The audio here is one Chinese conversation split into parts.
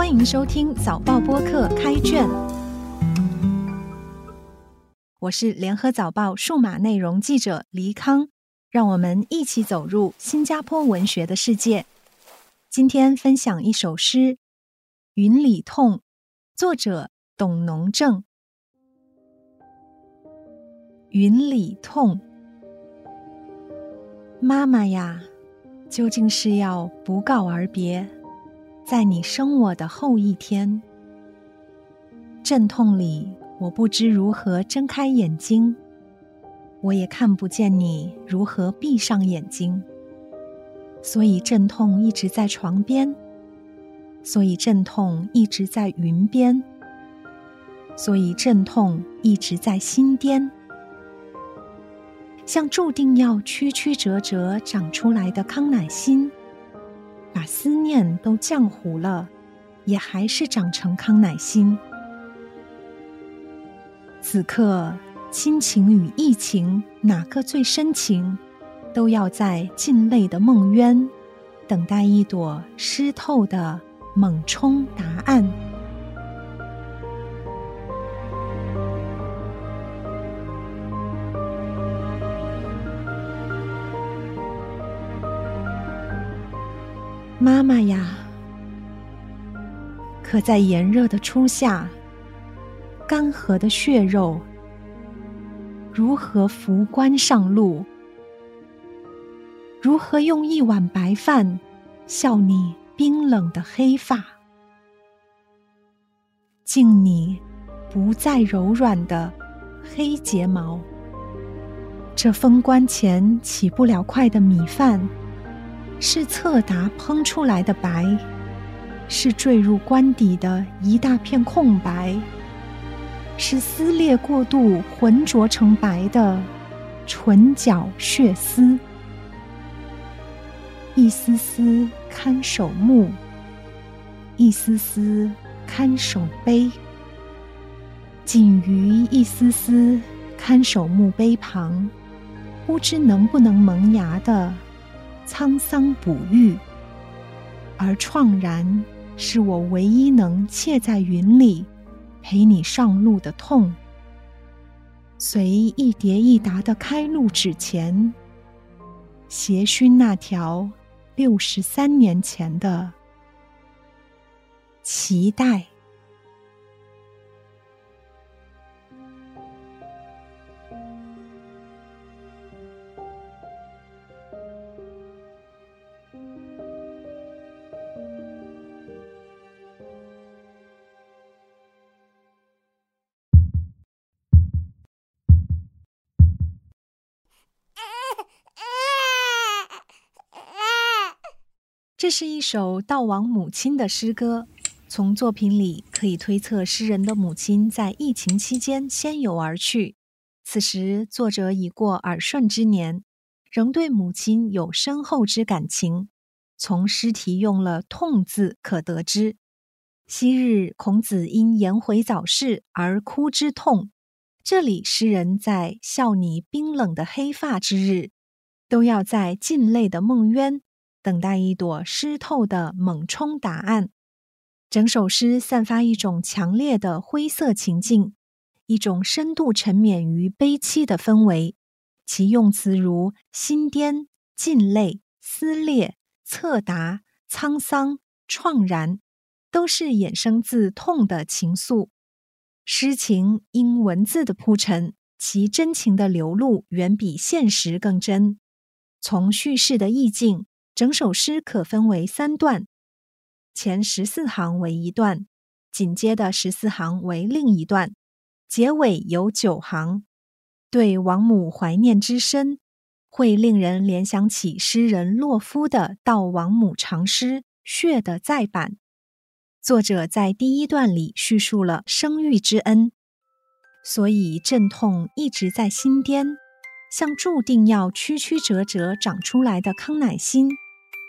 欢迎收听早报播客开卷，我是联合早报数码内容记者黎康，让我们一起走入新加坡文学的世界。今天分享一首诗《云里痛》，作者董农正。云里痛，妈妈呀，究竟是要不告而别？在你生我的后一天，阵痛里，我不知如何睁开眼睛，我也看不见你如何闭上眼睛。所以阵痛一直在床边，所以阵痛一直在云边，所以阵痛一直在心巅，像注定要曲曲折折长出来的康乃馨。把思念都浆糊了，也还是长成康乃馨。此刻，亲情与疫情哪个最深情？都要在尽泪的梦渊，等待一朵湿透的猛冲答案。妈妈呀，可在炎热的初夏，干涸的血肉如何扶棺上路？如何用一碗白饭笑你冰冷的黑发？敬你不再柔软的黑睫毛。这封棺前起不了筷的米饭。是侧达烹出来的白，是坠入棺底的一大片空白，是撕裂过度浑浊成白的唇角血丝，一丝丝看守墓，一丝丝看守碑，仅余一丝丝看守墓碑旁，不知能不能萌芽的。沧桑哺育，而怆然是我唯一能窃在云里陪你上路的痛。随一叠一沓的开路纸钱，携熏那条六十三年前的脐带。这是一首悼亡母亲的诗歌。从作品里可以推测，诗人的母亲在疫情期间先游而去。此时，作者已过耳顺之年，仍对母亲有深厚之感情。从诗题用了“痛”字可得知，昔日孔子因颜回早逝而哭之痛，这里诗人在笑你冰冷的黑发之日，都要在尽泪的梦渊。等待一朵湿透的猛冲答案。整首诗散发一种强烈的灰色情境，一种深度沉湎于悲凄的氛围。其用词如心颠、尽泪、撕裂、侧达、沧桑、怆然，都是衍生自痛的情愫。诗情因文字的铺陈，其真情的流露远比现实更真。从叙事的意境。整首诗可分为三段，前十四行为一段，紧接的十四行为另一段，结尾有九行。对王母怀念之深，会令人联想起诗人洛夫的《悼王母长诗》血的再版。作者在第一段里叙述了生育之恩，所以阵痛一直在心颠，像注定要曲曲折折长出来的康乃馨。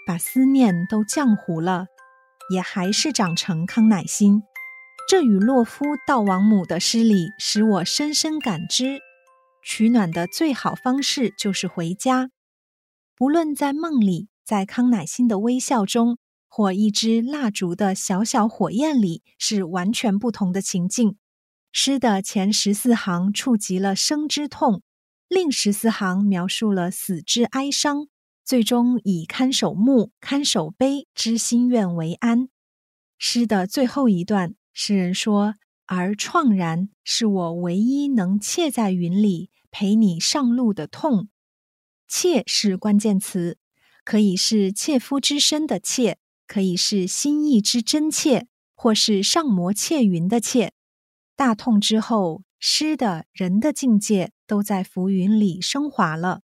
把思念都浆糊了，也还是长成康乃馨。这与洛夫悼亡母的诗里，使我深深感知，取暖的最好方式就是回家。不论在梦里，在康乃馨的微笑中，或一支蜡烛的小小火焰里是完全不同的情境。诗的前十四行触及了生之痛，另十四行描述了死之哀伤，最终以看守墓、看守碑之心愿为安。诗的最后一段，诗人说：“而怆然是我唯一能怯在云里陪你上路的痛。”怯是关键词，可以是切肤之身的切，可以是心意之真切，或是上摩切云的切。大痛之后，诗的人的境界都在浮云里升华了。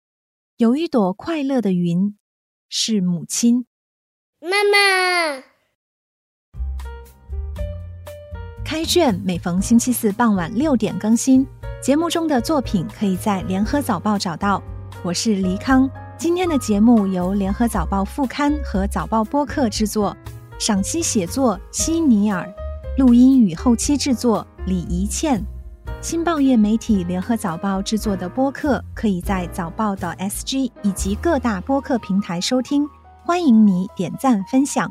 有一朵快乐的云，是母亲。妈妈。开卷每逢星期四傍晚六点更新，节目中的作品可以在联合早报找到。我是黎康，今天的节目由联合早报副刊和早报播客制作，赏析写作希尼尔，录音与后期制作。李怡倩，新报业媒体联合早报制作的播客，可以在早报的 SG 以及各大播客平台收听。欢迎你点赞分享。